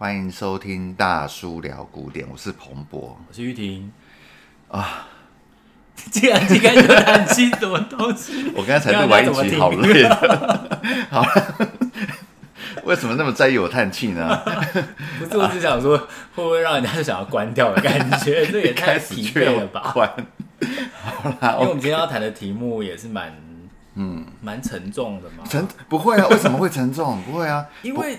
欢迎收听大叔聊古典，我是彭博，我是玉婷啊。竟然竟然有叹气，什么东西？我刚才才录完一集，好累的。好了，为什么那么在意我叹气呢？不是，我只想说，会不会让人家就想要关掉的感觉？这也太疲惫了吧？好啦，因为我们今天要谈的题目也是蛮嗯蛮沉重的嘛。沉不会啊？为什么会沉重？不会啊，因为。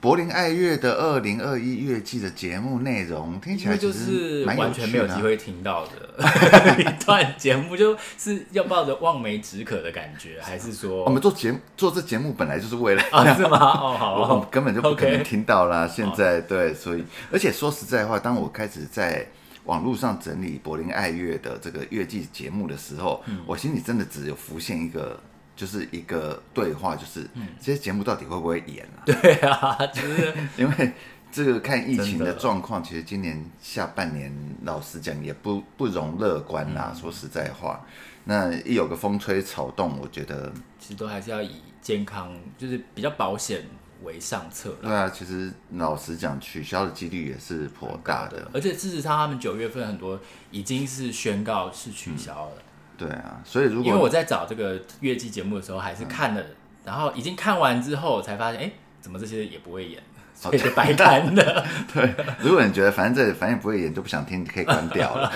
柏林爱乐的二零二一乐季的节目内容听起来就是完全没有机会听到的 一段节目，就是要抱着望梅止渴的感觉，还是说我们做节目做这节目本来就是为了 啊？是吗？哦，好，我根本就不可能听到啦。现在对，所以而且说实在话，当我开始在网络上整理柏林爱乐的这个乐季节目的时候，我心里真的只有浮现一个。就是一个对话，就是这些节目到底会不会演啊？对啊，就是 因为这个看疫情的状况，其实今年下半年老实讲也不不容乐观啦。说实在话，那一有个风吹草动，我觉得其实都还是要以健康，就是比较保险为上策。对啊，其实老实讲，取消的几率也是颇大的。而且事实上，他们九月份很多已经是宣告是取消了。嗯对啊，所以如果因为我在找这个乐季节目的时候，还是看了，嗯、然后已经看完之后才发现，哎，怎么这些也不会演，所以就白看了。对，如果你觉得反正这反正也不会演，就不想听，你可以关掉了。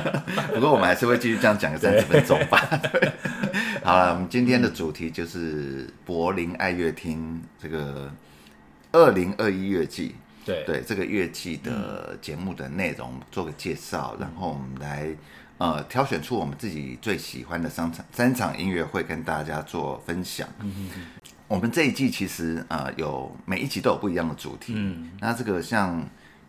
不过我们还是会继续这样讲个三十分钟吧。对好了，我们今天的主题就是柏林爱乐厅这个二零二一乐季。对对，这个乐季的节目的内容做个介绍，嗯、然后我们来。呃，挑选出我们自己最喜欢的三场三场音乐会跟大家做分享。嗯哼哼。我们这一季其实呃有每一集都有不一样的主题。嗯。那这个像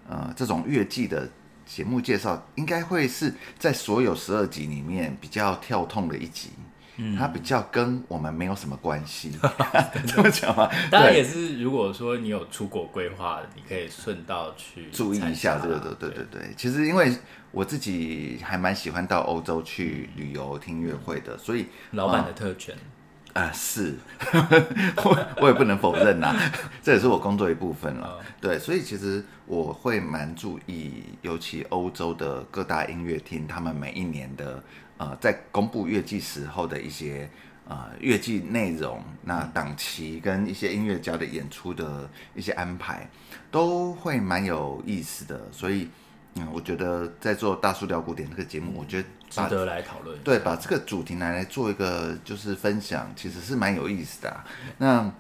呃这种乐季的节目介绍，应该会是在所有十二集里面比较跳痛的一集。嗯。它比较跟我们没有什么关系。这么讲吗？当然也是，如果说你有出国规划，你可以顺道去注意一下这个的。对对对，对，其实因为。我自己还蛮喜欢到欧洲去旅游听音乐会的，所以老板的特权啊、呃，是，我我也不能否认呐，这也是我工作一部分了。对，所以其实我会蛮注意，尤其欧洲的各大音乐厅，他们每一年的呃，在公布乐季时候的一些呃乐季内容、那档期跟一些音乐家的演出的一些安排，都会蛮有意思的，所以。嗯，我觉得在做大叔聊古典这个节目，我觉得值得来讨论。对，把这个主题拿来做一个就是分享，其实是蛮有意思的啊。那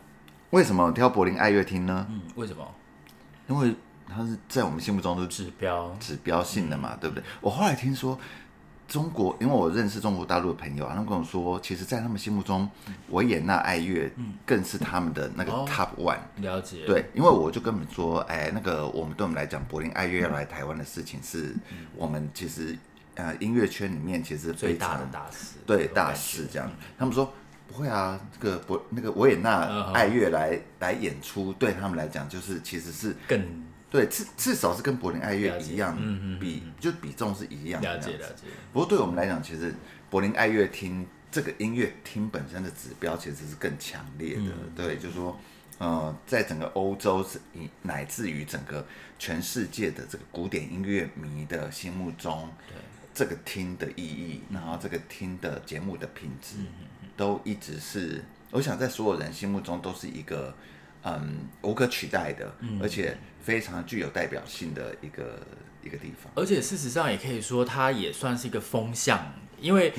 为什么挑柏林爱乐厅呢？嗯，为什么？因为它是在我们心目中是指标，指标性的嘛，对不对？我后来听说。中国，因为我认识中国大陆的朋友，他们跟我说，其实，在他们心目中，维也纳爱乐更是他们的那个 top one。哦，了解。对，因为我就跟你们说，哎，那个我们对我们来讲，柏林爱乐要来台湾的事情，是我们其实呃音乐圈里面其实最大的大事，对大事这样。他们说不会啊，这个柏那个维也纳爱乐来来演出，对他们来讲就是其实是更。对，至至少是跟柏林爱乐一样，嗯嗯，比就比重是一样的。了解了解。不过对我们来讲，其实柏林爱乐厅这个音乐厅本身的指标其实是更强烈的。嗯、对，就是说，呃，在整个欧洲以乃至于整个全世界的这个古典音乐迷的心目中，对这个厅的意义，然后这个厅的节目的品质，嗯、都一直是，我想在所有人心目中都是一个。嗯，无可取代的，而且非常具有代表性的一个一个地方。而且事实上也可以说，它也算是一个风向，因为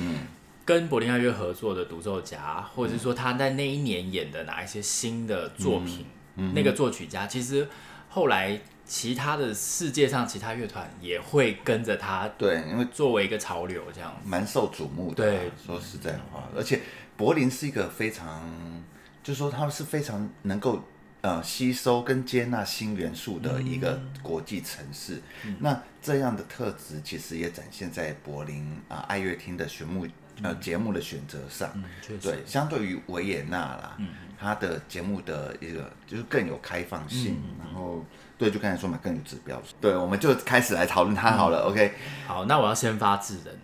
跟柏林爱乐合作的独奏家，或者是说他在那一年演的哪一些新的作品，那个作曲家，其实后来其他的世界上其他乐团也会跟着他，对，因为作为一个潮流这样，蛮受瞩目的。对，说实在话，而且柏林是一个非常。就是说，他们是非常能够呃吸收跟接纳新元素的一个国际城市。嗯、那这样的特质其实也展现在柏林啊、呃、爱乐厅的选目呃节目的选择上。嗯、对，相对于维也纳啦，嗯、它的节目的一个就是更有开放性。嗯、然后，对，就刚才说嘛，更有指标。对，我们就开始来讨论它好了。嗯、OK，好，那我要先发制人。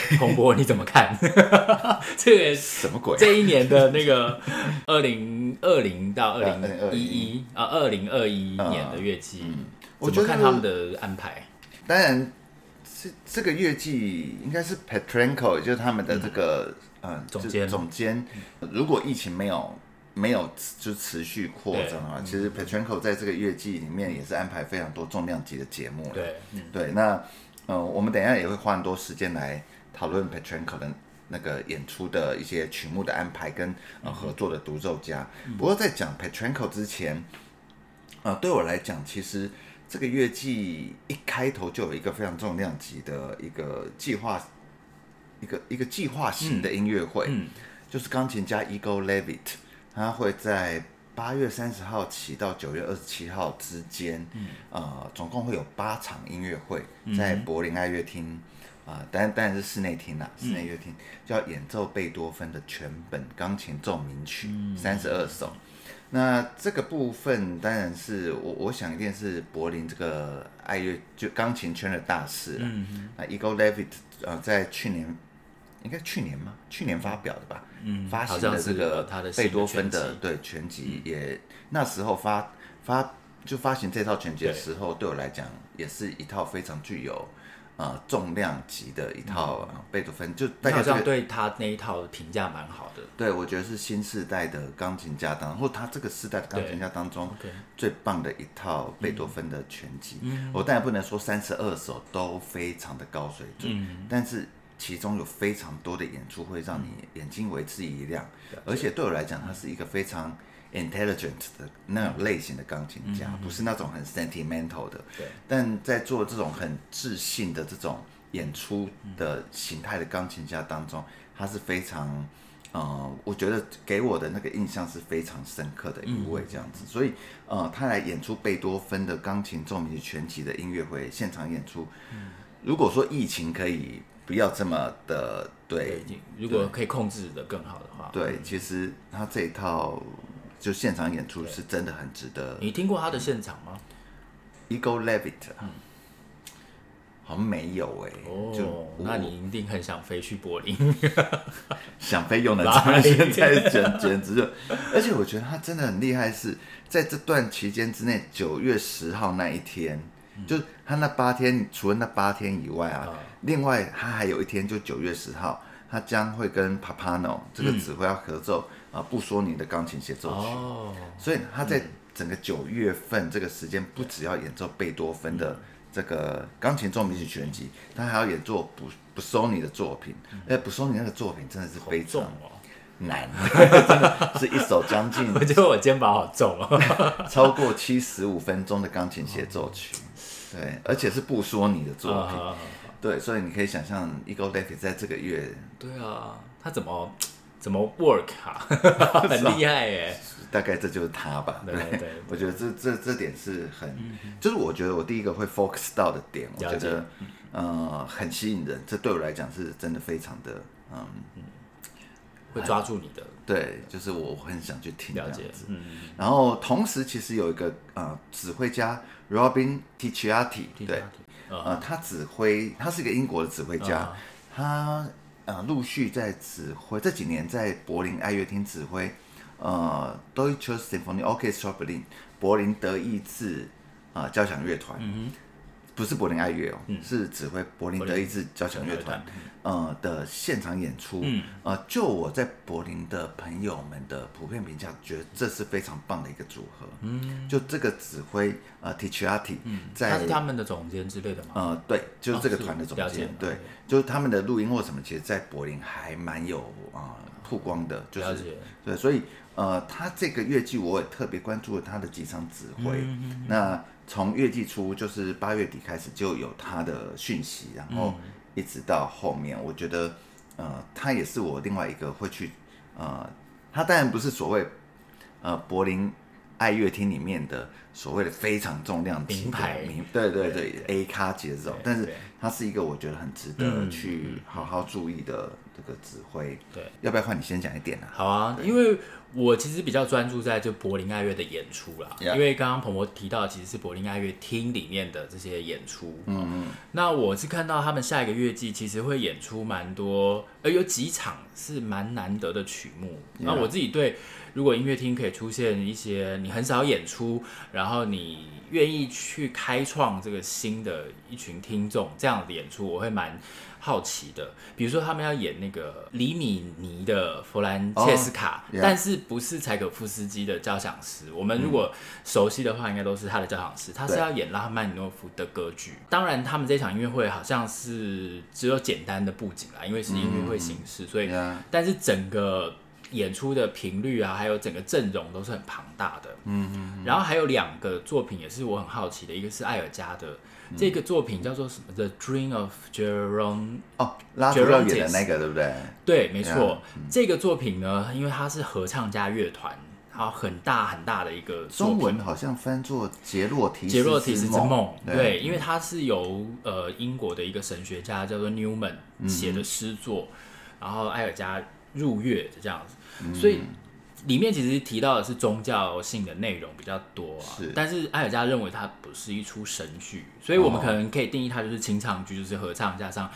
洪博你怎么看？这个什么鬼？这一年的那个 二零二零到二零一一啊，二零二一年的月季，我觉得看他们的安排。当然，这这个月季应该是 Petrenko，就是他们的这个嗯总监总监。如果疫情没有没有就持续扩张啊，其实 Petrenko 在这个月季里面也是安排非常多重量级的节目。对对，那呃，我们等一下也会花很多时间来。讨论 Petrenko 的那个演出的一些曲目的安排跟呃合作的独奏家。不过在讲 Petrenko 之前，呃，对我来讲，其实这个乐季一开头就有一个非常重量级的一个计划，一个一个计划型的音乐会，嗯嗯、就是钢琴家 Igor Levit，他会在八月三十号起到九月二十七号之间，嗯、呃，总共会有八场音乐会在柏林爱乐厅。啊，当然当然是室内听啦，室内乐厅就要演奏贝多芬的全本钢琴奏鸣曲三十二首。那这个部分当然是我我想一定是柏林这个爱乐就钢琴圈的大事了。那 Igor Levit 呃，在去年应该去年吗？去年发表的吧？嗯，发行的这个贝多芬的对全集也那时候发发就发行这套全集的时候，对我来讲也是一套非常具有。呃，重量级的一套贝多芬，就大家、这个、对他那一套评价蛮好的。对，我觉得是新世代的钢琴家当中，或他这个世代的钢琴家当中最棒的一套贝多芬的全集。嗯、我当然不能说三十二首都非常的高水准，嗯、但是其中有非常多的演出会让你眼睛为之一亮，嗯、而且对我来讲，它是一个非常。Intelligent 的那种类型的钢琴家，嗯、不是那种很 sentimental 的。对。但在做这种很自信的这种演出的形态的钢琴家当中，他是非常，呃，我觉得给我的那个印象是非常深刻的一位这样子。嗯、所以，呃，他来演出贝多芬的钢琴奏鸣曲全集的音乐会现场演出。嗯、如果说疫情可以不要这么的对，对，如果可以控制的更好的话，对，其实他这一套。就现场演出是真的很值得。你听过他的现场吗？Igor Levit，嗯，好像没有哎。哦，就那你一定很想飞去柏林。想飞又能怎么？现在简简直就，而且我觉得他真的很厉害，是在这段期间之内，九月十号那一天，就他那八天，除了那八天以外啊，另外他还有一天，就九月十号，他将会跟 Pappano 这个指挥要合奏。啊，不说你的钢琴协奏曲，哦、所以他在整个九月份这个时间，不只要演奏贝多芬的这个钢琴奏鸣曲全集，他还要演奏不不收你的作品。哎，不收你那个作品真的是非常难，真的是一首将近，我觉得我肩膀好重哦，超过七十五分钟的钢琴协奏曲，对，而且是不说你的作品，对，所以你可以想象，Igor Levit 在这个月，对啊，他怎么？怎么 work 啊？很厉害耶！大概这就是他吧。对对，我觉得这这这点是很，就是我觉得我第一个会 focus 到的点，我觉得呃很吸引人。这对我来讲是真的非常的嗯，会抓住你的。对，就是我很想去听这样子。然后同时其实有一个呃指挥家 Robin Ticciati，对，呃他指挥，他是一个英国的指挥家，他。呃，陆续在指挥这几年在柏林爱乐厅指挥，呃，Deutsche Symphony Orchestra Berlin 柏林德意志啊交响乐团，嗯、不是柏林爱乐哦，嗯、是指挥柏林德意志交响乐团，呃的现场演出。嗯、呃，就我在柏林的朋友们的普遍评价，觉得这是非常棒的一个组合。嗯，就这个指挥呃 Ticciati 在他是他们的总监之类的吗？呃，对，就是这个团的总监，哦、对。就是他们的录音或什么，其实，在柏林还蛮有啊、呃、曝光的，就是对，所以呃，他这个乐季我也特别关注了他的几场指挥。那从月季初就是八月底开始就有他的讯息，然后一直到后面，我觉得呃，他也是我另外一个会去呃，他当然不是所谓呃柏林爱乐厅里面的所谓的非常重量级的名牌，对对对，，A 咖级的这种，但是。他是一个我觉得很值得去好好注意的这个指挥。对，要不要换你先讲一点呢？好啊，因为我其实比较专注在就柏林爱乐的演出啦。Yeah. 因为刚刚鹏博提到，其实是柏林爱乐厅里面的这些演出。嗯嗯。那我是看到他们下一个月季其实会演出蛮多，呃有几场是蛮难得的曲目。Yeah. 那我自己对，如果音乐厅可以出现一些你很少演出，然后你愿意去开创这个新的一群听众这样的演出，我会蛮。好奇的，比如说他们要演那个李米尼的弗兰切斯卡，oh. 但是不是柴可夫斯基的交响诗。我们如果熟悉的话，应该都是他的交响诗。他是要演拉赫曼尼诺夫的歌剧。当然，他们这场音乐会好像是只有简单的布景啦，因为是音乐会形式，所以.但是整个演出的频率啊，还有整个阵容都是很庞大的。嗯嗯。然后还有两个作品也是我很好奇的，一个是艾尔加的。这个作品叫做什么？《The Dream of Jerome》哦，拉图要演的那个，对不对？对，没错。这个作品呢，因为它是合唱加乐团，然后很大很大的一个。中文好像翻作《杰洛提杰洛提斯之梦》。对，因为它是由呃英国的一个神学家叫做 Newman 写的诗作，然后艾尔加入乐的这样子，所以。里面其实提到的是宗教性的内容比较多啊，是，但是艾尔加认为它不是一出神剧，所以我们可能可以定义它就是清唱剧，就是合唱加上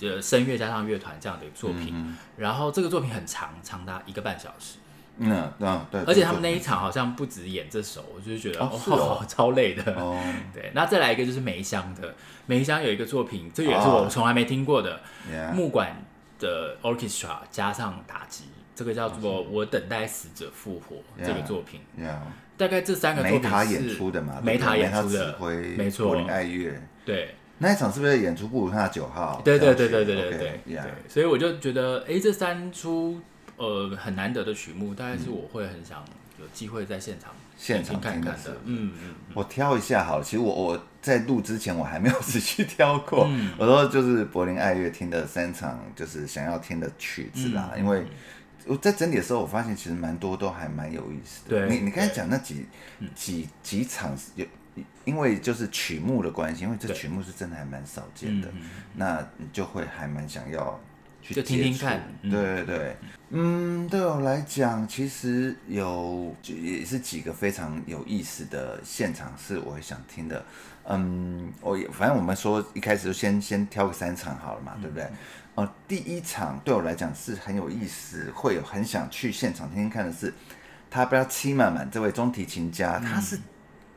呃声乐加上乐团这样的作品。嗯。然后这个作品很长，长达一个半小时。嗯嗯，对。而且他们那一场好像不止演这首，我就是觉得哦，哦，哦，超累的。哦。对，那再来一个就是梅香的，梅香有一个作品，这也是我从来没听过的，哦，木管的 orchestra 加上打击。这个叫做《我等待死者复活》这个作品，yeah. 大概这三个作品是梅塔演出的嘛？梅塔演出的，没错。柏林爱乐，对，那一场是不是演出布鲁克纳九号？对对对对对对对对。所以我就觉得，哎，这三出呃很难得的曲目，大概是我会很想有机会在现场现场看看的。嗯嗯。我挑一下好了，其实我我在录之前我还没有仔细挑过。嗯、我说就是柏林爱乐厅的三场，就是想要听的曲子啦，嗯、因为。我在整理的时候，我发现其实蛮多都还蛮有意思的。对，你你刚才讲那几几几场有，因为就是曲目的关系，因为这曲目是真的还蛮少见的，那你就会还蛮想要去就听听看。对对对，嗯，对我来讲，其实有也是几个非常有意思的现场是我会想听的。嗯，我也反正我们说一开始就先先挑个三场好了嘛，对不对？哦，第一场对我来讲是很有意思，会有很想去现场听听看的是，他不要七满满这位中提琴家，嗯、他是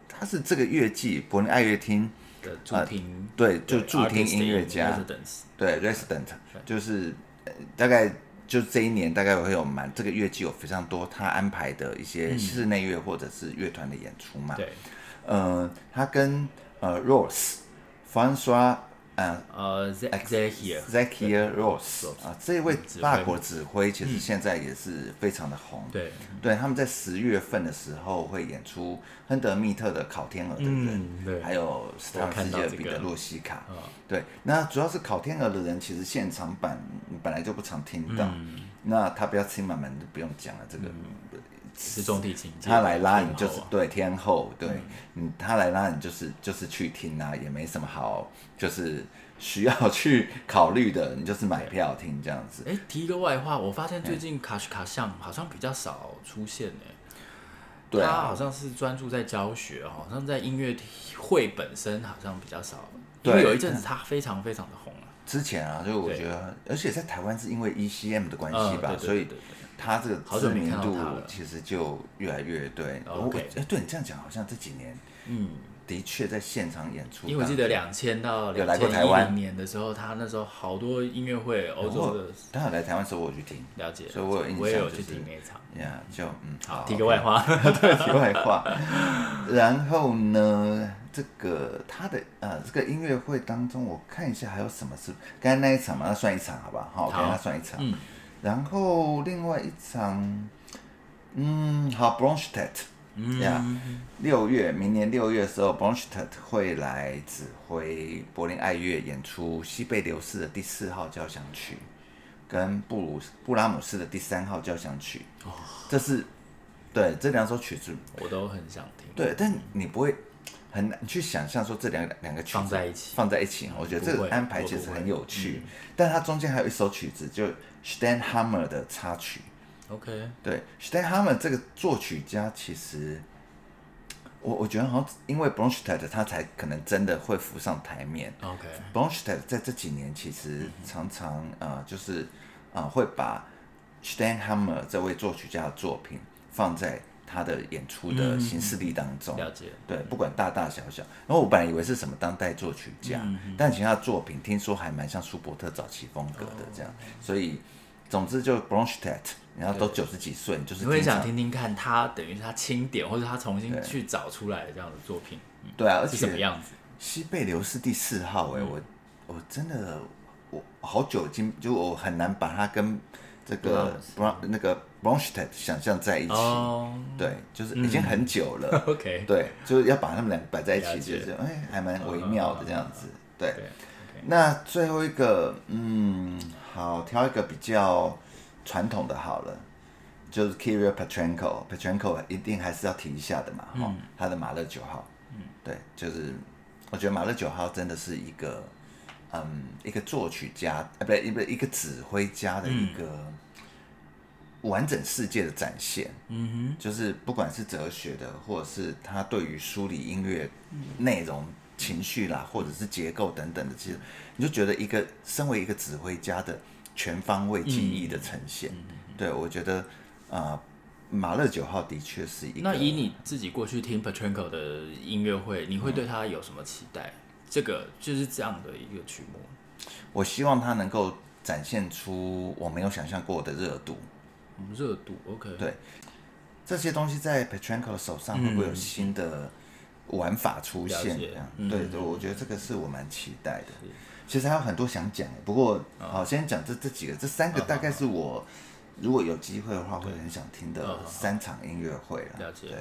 他是这个乐季柏林爱乐厅的驻厅、呃，对，就驻厅音乐家，对，resident，就是大概就这一年大概会有满这个乐季有非常多他安排的一些室内乐或者是乐团的演出嘛，对、嗯，呃，他跟呃 Rose François 嗯呃，Zakia Rose 啊，这位法国指挥其实现在也是非常的红。对，对，他们在十月份的时候会演出亨德密特的《烤天鹅的人》，对，还有斯特拉文斯基的《彼得洛西卡》。对，那主要是《烤天鹅的人》，其实现场版本来就不常听到。那他不要听满满就不用讲了，这个是中提琴，他来拉你就是对天后，对，嗯，他来拉你就是就是去听啊，也没什么好。就是需要去考虑的，你就是买票听这样子。哎，提一个外话，我发现最近卡什卡像好像比较少出现呢。对啊，他好像是专注在教学，好像在音乐会本身好像比较少。因为有一阵子他非常非常的红啊。之前啊，就我觉得，而且在台湾是因为 ECM 的关系吧，所以他这个知名度其实就越来越对。OK，哎，对你这样讲，好像这几年，嗯。的确在现场演出，因为我记得两千到两千一零年的时候，他那时候好多音乐会，欧洲的，他有来台湾的时候我去听，了解，所以我有印象，我也有去听那一场，呀，就嗯，好，提个外话，对，题外话。然后呢，这个他的呃，这个音乐会当中，我看一下还有什么是刚才那一场嘛，那算一场好吧，好，给他算一场。然后另外一场，嗯，好，Bronstedt 呀，六、yeah, 月，明年六月的时候，Bronstedt 会来指挥柏林爱乐演出西贝流士的第四号交响曲，跟布鲁布拉姆斯的第三号交响曲。哦，这是对这两首曲子，我都很想听。对，但你不会很难去想象说这两两个曲子放在一起，放在一起。我觉得这个安排其实很有趣，但它中间还有一首曲子，就 Steinhammer 的插曲。OK，对，Steinhammer 这个作曲家其实。我我觉得好像因为 Bronstedt 他才可能真的会浮上台面。OK，Bronstedt 在这几年其实常常呃就是呃会把 Steinhammer 这位作曲家的作品放在他的演出的形式力当中。了解。对，不管大大小小。然后我本来以为是什么当代作曲家，但其实他作品听说还蛮像舒伯特早期风格的这样。所以总之就 Bronstedt。然后都九十几岁，就是你会想听听看他等于是他清点，或者他重新去找出来的这样的作品。对啊，而且什么样子？西贝流士第四号，哎，我我真的我好久已经就我很难把它跟这个 Bron 那个 Bronstedt 想象在一起。对，就是已经很久了。OK，对，就是要把他们两个摆在一起，就是哎，还蛮微妙的这样子。对，那最后一个，嗯，好，挑一个比较。传统的好了，就是 Kirill Petrenko，Petrenko 一定还是要提一下的嘛，哈、嗯，他的马勒九号，嗯，对，就是我觉得马勒九号真的是一个，嗯，一个作曲家，啊，不对，一个一个指挥家的一个完整世界的展现，嗯哼，就是不管是哲学的，或者是他对于梳理音乐内容、情绪啦，或者是结构等等的，其实你就觉得一个身为一个指挥家的。全方位记忆的呈现，对我觉得，啊、呃，马勒九号的确是一个。那以你自己过去听 Petrenko 的音乐会，你会对他有什么期待？嗯、这个就是这样的一个曲目。我希望他能够展现出我没有想象过的热度。热度，OK。对，这些东西在 Petrenko 的手上会不会有新的玩法出现？这样，嗯、对对，我觉得这个是我蛮期待的。其实还有很多想讲，不过好，先讲这这几个，这三个大概是我如果有机会的话会很想听的三场音乐会了。了解。对，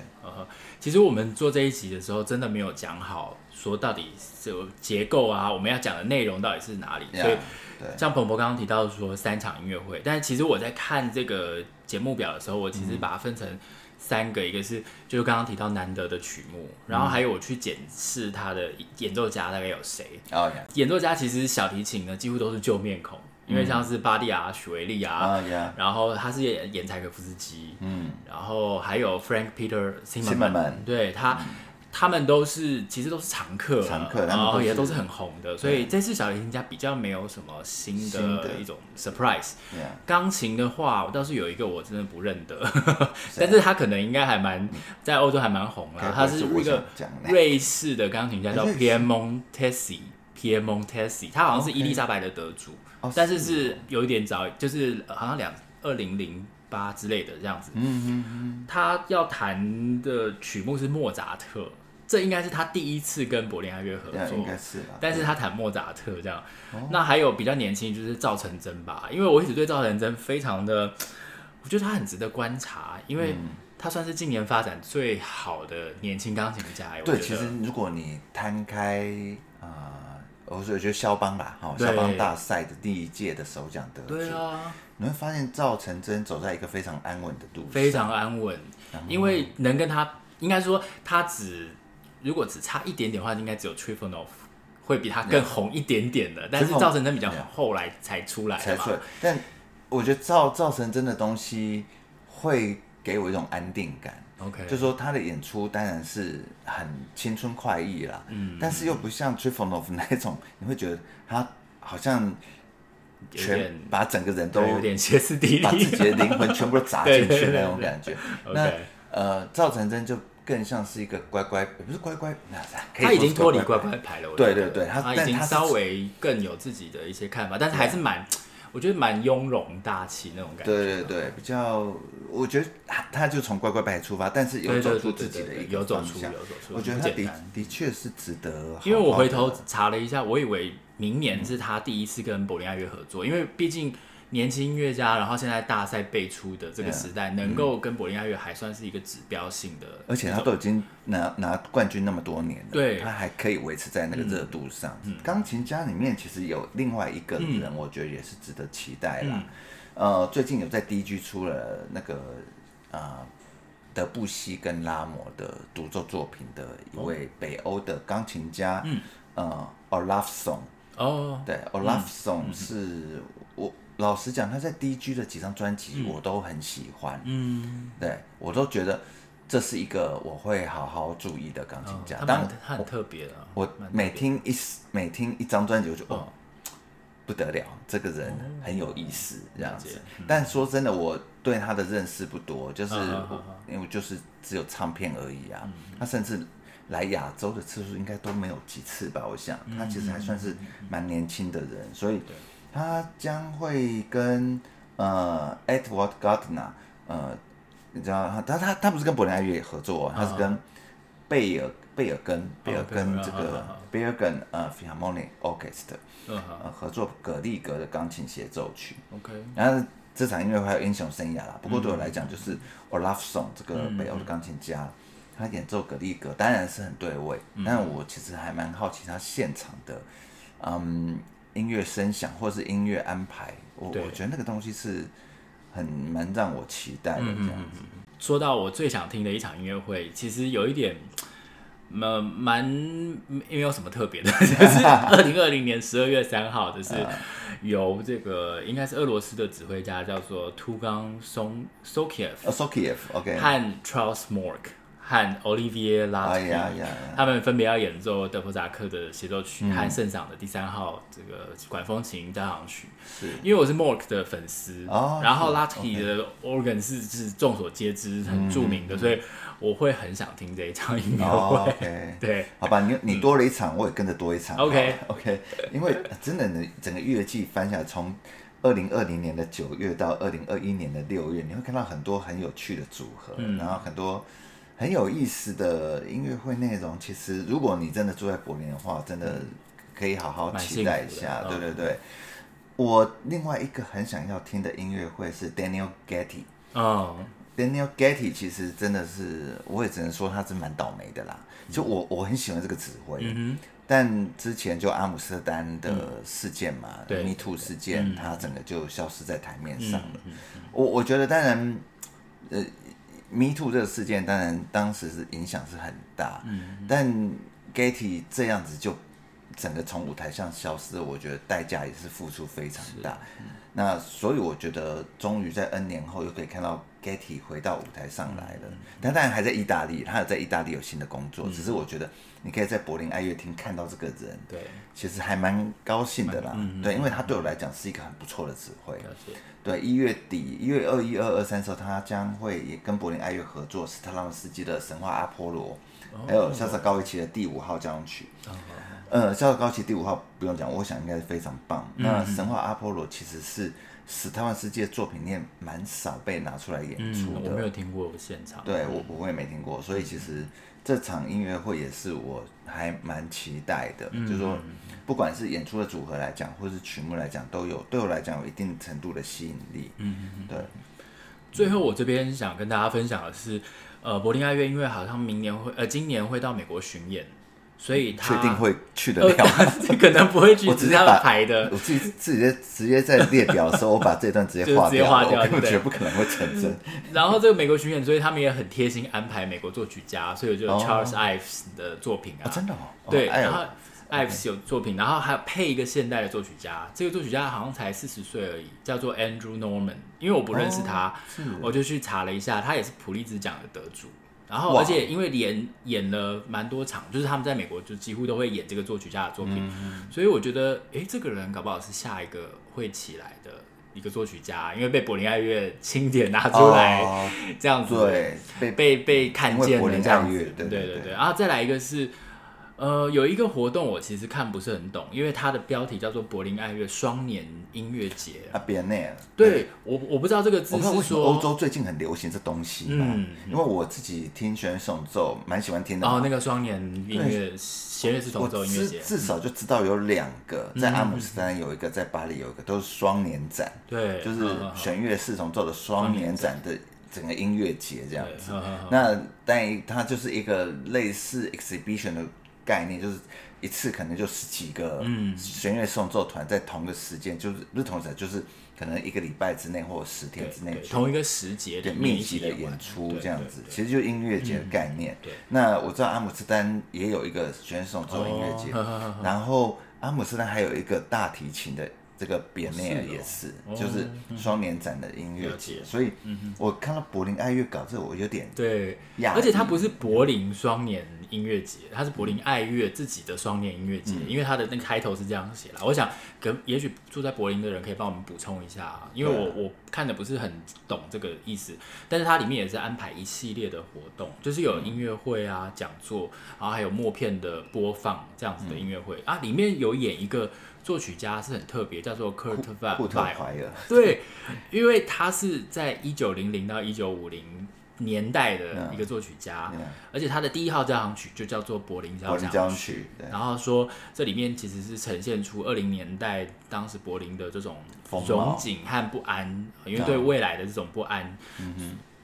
其实我们做这一集的时候，真的没有讲好说到底是结构啊，我们要讲的内容到底是哪里。所以，像鹏鹏刚刚提到说三场音乐会，但是其实我在看这个节目表的时候，我其实把它分成。三个，一个是就是刚刚提到难得的曲目，然后还有我去检视他的演奏家大概有谁。Oh, yeah. 演奏家其实小提琴呢几乎都是旧面孔，因为像是巴蒂亚、许维利啊，oh, yeah. 然后他是演演柴可夫斯基，嗯，然后还有 Frank Peter Zimmermann，对他。嗯他们都是其实都是常客，常客，然后也都是很红的，所以这次小提琴家比较没有什么新的一种 surprise。钢琴的话，我倒是有一个我真的不认得，但是他可能应该还蛮在欧洲还蛮红了。他是一个瑞士的钢琴家，叫 Piemontesi，Piemontesi，他好像是伊丽莎白的得主，但是是有一点早，就是好像两二零零八之类的这样子。嗯嗯，他要弹的曲目是莫扎特。这应该是他第一次跟柏林爱乐合作，应该是。但是他弹莫扎特这样，那还有比较年轻，就是赵成真吧。因为我一直对赵成真非常的，我觉得他很值得观察，因为他算是近年发展最好的年轻钢琴家。对，其实如果你摊开啊，我觉得肖邦吧，哈，肖邦大赛的第一届的首奖得主，对啊，你会发现赵成真走在一个非常安稳的路上，非常安稳，因为能跟他，应该说他只。如果只差一点点的话，应该只有 Trifonov 会比他更红一点点的。但是赵成真比较后来才出来才出来。但我觉得赵赵成真的东西会给我一种安定感。OK，就说他的演出当然是很青春快意啦，嗯，但是又不像 Trifonov 那种，你会觉得他好像全把整个人都有点歇斯底里，把自己的灵魂全部都砸进去那种 感觉。那呃，赵成真就。更像是一个乖乖，也不是乖乖，那他已经脱离乖乖牌了。对对对，他他已经稍微更有自己的一些看法，但是还是蛮，我觉得蛮雍容大气那种感觉。对对对，比较，我觉得他他就从乖乖牌出发，但是有走出自己的一个方向。我觉得他的的确是值得。因为我回头查了一下，我以为明年是他第一次跟柏林爱乐合作，因为毕竟。年轻音乐家，然后现在大赛辈出的这个时代，能够跟柏林爱乐还算是一个指标性的，而且他都已经拿拿冠军那么多年了，对，他还可以维持在那个热度上。钢琴家里面其实有另外一个人，我觉得也是值得期待啦。呃，最近有在 DG 出了那个呃德布西跟拉摩的独奏作品的一位北欧的钢琴家，嗯，呃，Olafsson。哦，对，Olafsson 是我老实讲，他在 DG 的几张专辑我都很喜欢，嗯，对我都觉得这是一个我会好好注意的钢琴家。当然，他很特别的。我每听一每听一张专辑，我就哦。不得了，这个人很有意思，这样子。但说真的，我对他的认识不多，就是因为就是只有唱片而已啊。他甚至来亚洲的次数应该都没有几次吧？我想他其实还算是蛮年轻的人，所以他将会跟呃 Edward Gardner 呃，你知道他他他不是跟柏林爱乐合作，他是跟贝尔贝尔根贝尔根这个贝尔根呃 Philharmonic Orchestra。呃，合作葛利格的钢琴协奏曲。OK，然后这场音乐会还有英雄生涯啦。不过对我来讲，就是 Olafsson 这个北欧的钢琴家，他演奏葛利格当然是很对味。但我其实还蛮好奇他现场的，嗯，音乐声响或是音乐安排。我我觉得那个东西是很蛮让我期待的这样子。说到我最想听的一场音乐会，其实有一点。呃，蛮没有什么特别的，就是二零二零年十二月三号，就是由这个应该是俄罗斯的指挥家叫做 Tugan Sokiev，Sokiev，OK，和 Charles Mork。和 Olivier Latry，他们分别要演奏德弗扎克的协奏曲和圣桑的第三号这个管风琴交响曲。是，因为我是 Mork 的粉丝，然后 Latky 的 organ 是是众所皆知很著名的，所以我会很想听这一场音乐会。对，好吧，你你多了一场，我也跟着多一场。OK OK，因为真的，你整个乐季翻下来，从二零二零年的九月到二零二一年的六月，你会看到很多很有趣的组合，然后很多。很有意思的音乐会内容，其实如果你真的住在柏林的话，真的可以好好期待一下。对对对，我另外一个很想要听的音乐会是 Daniel Getty。哦，Daniel Getty 其实真的是，我也只能说他是蛮倒霉的啦。就我我很喜欢这个指挥，但之前就阿姆斯特丹的事件嘛，Me Too 事件，他整个就消失在台面上了。我我觉得当然，呃。Me Too 这个事件，当然当时是影响是很大，嗯、但 Getty 这样子就整个从舞台上消失，我觉得代价也是付出非常大。嗯、那所以我觉得，终于在 N 年后又可以看到 Getty 回到舞台上来了。嗯、但当然还在意大利，他有在意大利有新的工作，嗯、只是我觉得你可以在柏林爱乐厅看到这个人，对，其实还蛮高兴的啦。嗯、对，因为他对我来讲是一个很不错的指挥。嗯对，一月底，一月二一、二二、三的时候，他将会也跟柏林爱乐合作斯特拉文斯基的《神话阿波罗》，还有萧泽高维奇的第五号交响曲。呃，萧泽高维奇第五号不用讲，我想应该是非常棒。那《神话阿波罗》其实是斯特拉文斯基的作品里面蛮少被拿出来演出的。我没有听过现场。对，我我也没听过，所以其实这场音乐会也是我还蛮期待的，就是说。不管是演出的组合来讲，或是曲目来讲，都有对我来讲有一定程度的吸引力。对。最后，我这边想跟大家分享的是，呃，柏林爱乐因为好像明年会，呃，今年会到美国巡演，所以他确定会去得了。呃、可能不会去，只是他排的。我自己直接直接在列表的时候，我把这段直接划掉，划掉，我绝不可能会成真。然后这个美国巡演，所以他们也很贴心安排美国作曲家，所以就 Charles Ives 的作品啊，真的哦，对，然后。Ives 有作品，然后还有配一个现代的作曲家，这个作曲家好像才四十岁而已，叫做 Andrew Norman。因为我不认识他，我就去查了一下，他也是普利兹奖的得主。然后，而且因为连演了蛮多场，就是他们在美国就几乎都会演这个作曲家的作品，所以我觉得，哎，这个人搞不好是下一个会起来的一个作曲家，因为被柏林爱乐钦点拿出来这样子，对，被被被看见的这样子，对对对。然后再来一个是。呃，有一个活动我其实看不是很懂，因为它的标题叫做柏林爱乐双年音乐节。啊，别那对我我不知道这个字是说欧洲最近很流行这东西嘛，嗯，因为我自己听弦乐四重奏蛮喜欢听的哦，那个双年音乐弦乐四重奏音乐节，至少就知道有两个，在阿姆斯特丹有一个，在巴黎有一个，都是双年展，对，就是弦乐四重奏的双年展的整个音乐节这样子。那但它就是一个类似 exhibition 的。概念，就是一次可能就十几个弦乐送奏团在同个时间，就是不是同时，就是可能一个礼拜之内或者十天之内，同一个时节对密集的演出这样子，其实就是音乐节的概念。对。那我知道阿姆斯特丹也有一个弦乐送奏音乐节，然后阿姆斯特丹还有一个大提琴的。这个别内尔也是，就是双年展的音乐节，所以我看到柏林爱乐搞这，我有点对，而且它不是柏林双年音乐节，它是柏林爱乐自己的双年音乐节，因为它的那个开头是这样写啦。我想，跟也许住在柏林的人可以帮我们补充一下，因为我我看的不是很懂这个意思，但是它里面也是安排一系列的活动，就是有音乐会啊、讲座，然后还有默片的播放这样子的音乐会啊，里面有演一个。作曲家是很特别，叫做 Kurt Weill。对，因为他是在一九零零到一九五零年代的一个作曲家，而且他的第一号交响曲就叫做柏林交响曲。然后说这里面其实是呈现出二零年代当时柏林的这种荣景和不安，因为对未来的这种不安。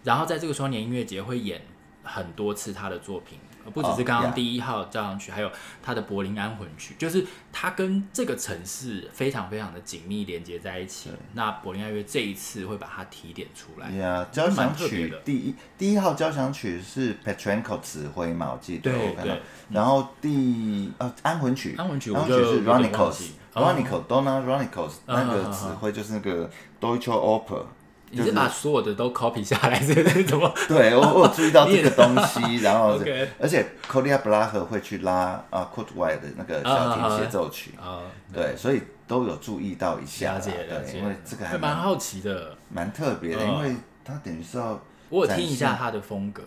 然后在这个双年音乐节会演很多次他的作品。不只是刚刚第一号交响曲，还有他的柏林安魂曲，就是它跟这个城市非常非常的紧密连接在一起。那柏林爱乐这一次会把它提点出来。呀，交响曲第一第一号交响曲是 Petrenko 指挥嘛？我记得。对对。然后第呃安魂曲，安魂曲我是 Ronnikos，Ronnikos，Donna Ronnikos 那个指挥就是那个 Deutsche Oper。你是把所有的都 copy 下来，这 是怎么？对，我我有注意到这个东西，然后 而且 Kolia Blacher 会去拉啊 Kurt Weill 的那个小提协奏曲啊，对，所以都有注意到一下，了解了解，因为这个还蛮好奇的，蛮特别的，因为他等于是要我有听一下他的风格，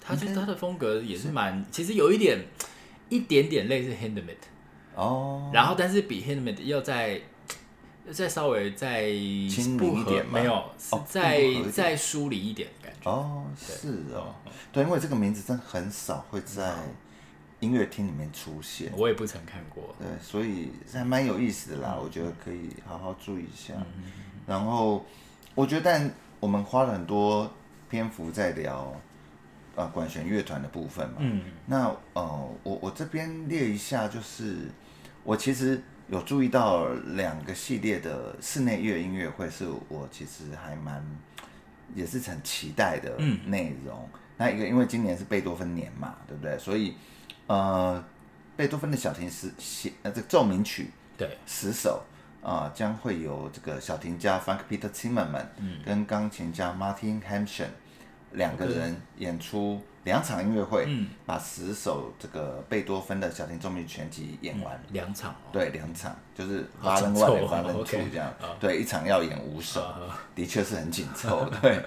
他就他的风格也是蛮，其实有一点一点点类似 Hindemith 哦，然后但是比 Hindemith 要在。再稍微再轻盈一点，没有，再再疏离一点感觉。哦，是哦，对，因为这个名字真的很少会在音乐厅里面出现。我也不曾看过。对，所以还蛮有意思的啦，我觉得可以好好注意一下。然后，我觉得，但我们花了很多篇幅在聊啊管弦乐团的部分嘛。嗯。那呃，我我这边列一下，就是我其实。有注意到两个系列的室内乐音乐会，是我其实还蛮也是很期待的内容。嗯、那一个因为今年是贝多芬年嘛，对不对？所以呃，贝多芬的小提诗写呃这个奏鸣曲对十首啊、呃，将会由这个小提家 Frank Peter Zimmermann 跟钢琴家 Martin Hemschen 两个人演出。两场音乐会，把十首这个贝多芬的小提奏鸣全集演完。两场，对，两场就是 Volume One、Volume Two 这样。对，一场要演五首，的确是很紧凑。对，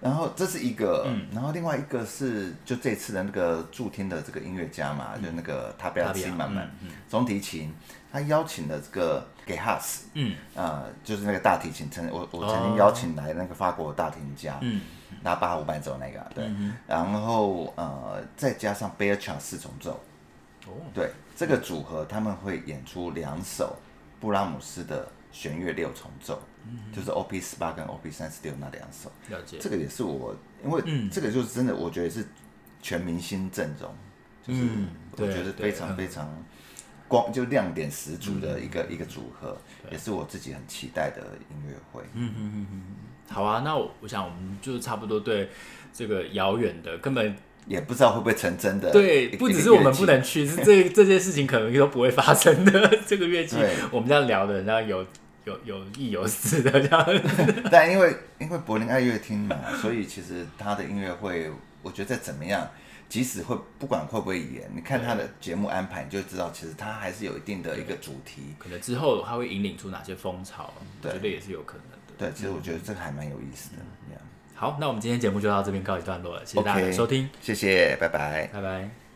然后这是一个，然后另外一个是就这次的那个驻听的这个音乐家嘛，就那个 Tobias Zimmermann，中提琴，他邀请了这个给哈斯嗯，啊，就是那个大提琴，曾我我曾经邀请来那个法国大提琴家，嗯。拉巴哈五伴奏那个，对，嗯、然后呃，再加上贝尔强四重奏，哦，对，这个组合他们会演出两首布拉姆斯的弦乐六重奏，嗯、就是 OP 十八跟 OP 三十六那两首。了解，这个也是我，因为这个就是真的，我觉得是全明星阵容，就是我觉得非常非常光就亮点十足的一个、嗯、一个组合，也是我自己很期待的音乐会。嗯嗯嗯嗯。好啊，那我我想我们就差不多对这个遥远的根本也不知道会不会成真的。对，不只是我们不能去，是这 这件事情可能都不会发生的。这个乐器，我们这样聊的，然后有有有意有事的这样。但因为因为柏林爱乐厅嘛，所以其实他的音乐会，我觉得再怎么样，即使会不管会不会演，你看他的节目安排，你就知道其实他还是有一定的一个主题。可能之后他会引领出哪些风潮，对我觉得也是有可能。对，其实我觉得这个还蛮有意思的。好，那我们今天节目就到这边告一段落了，谢谢大家的收听，谢谢，拜拜，拜拜。